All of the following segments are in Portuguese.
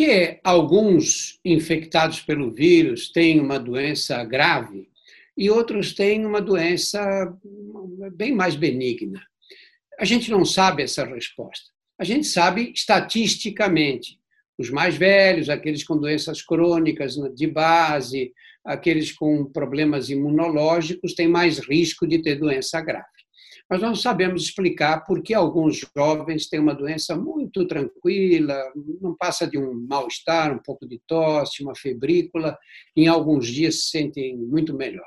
que alguns infectados pelo vírus têm uma doença grave e outros têm uma doença bem mais benigna? A gente não sabe essa resposta. A gente sabe estatisticamente. Os mais velhos, aqueles com doenças crônicas de base, aqueles com problemas imunológicos, têm mais risco de ter doença grave. Mas não sabemos explicar por que alguns jovens têm uma doença muito tranquila, não passa de um mal-estar, um pouco de tosse, uma febrícula, em alguns dias se sentem muito melhor.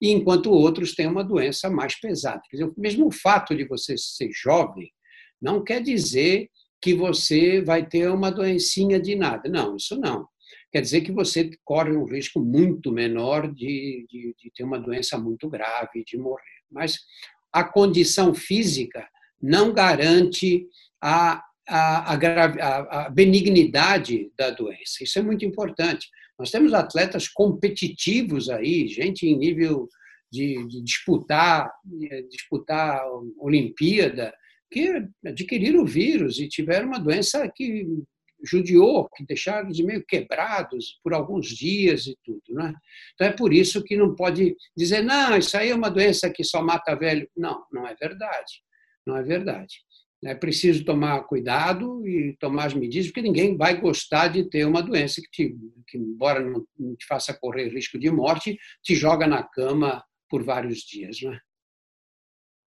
E enquanto outros têm uma doença mais pesada. Quer dizer, mesmo o fato de você ser jovem não quer dizer que você vai ter uma doencinha de nada. Não, isso não. Quer dizer que você corre um risco muito menor de, de, de ter uma doença muito grave, de morrer. Mas a condição física não garante a, a, a, a, benignidade da doença. Isso é muito importante. Nós temos atletas competitivos aí, gente em nível de, de disputar, disputar a Olimpíada, que adquiriram o vírus e tiveram uma doença que judiou, que deixaram de meio quebrados por alguns dias e tudo. Né? Então é por isso que não pode dizer, não, isso aí é uma doença que só mata velho. Não, não é verdade. Não é verdade. É preciso tomar cuidado e tomar as medidas, porque ninguém vai gostar de ter uma doença que, te, que embora não te faça correr risco de morte, te joga na cama por vários dias. Né?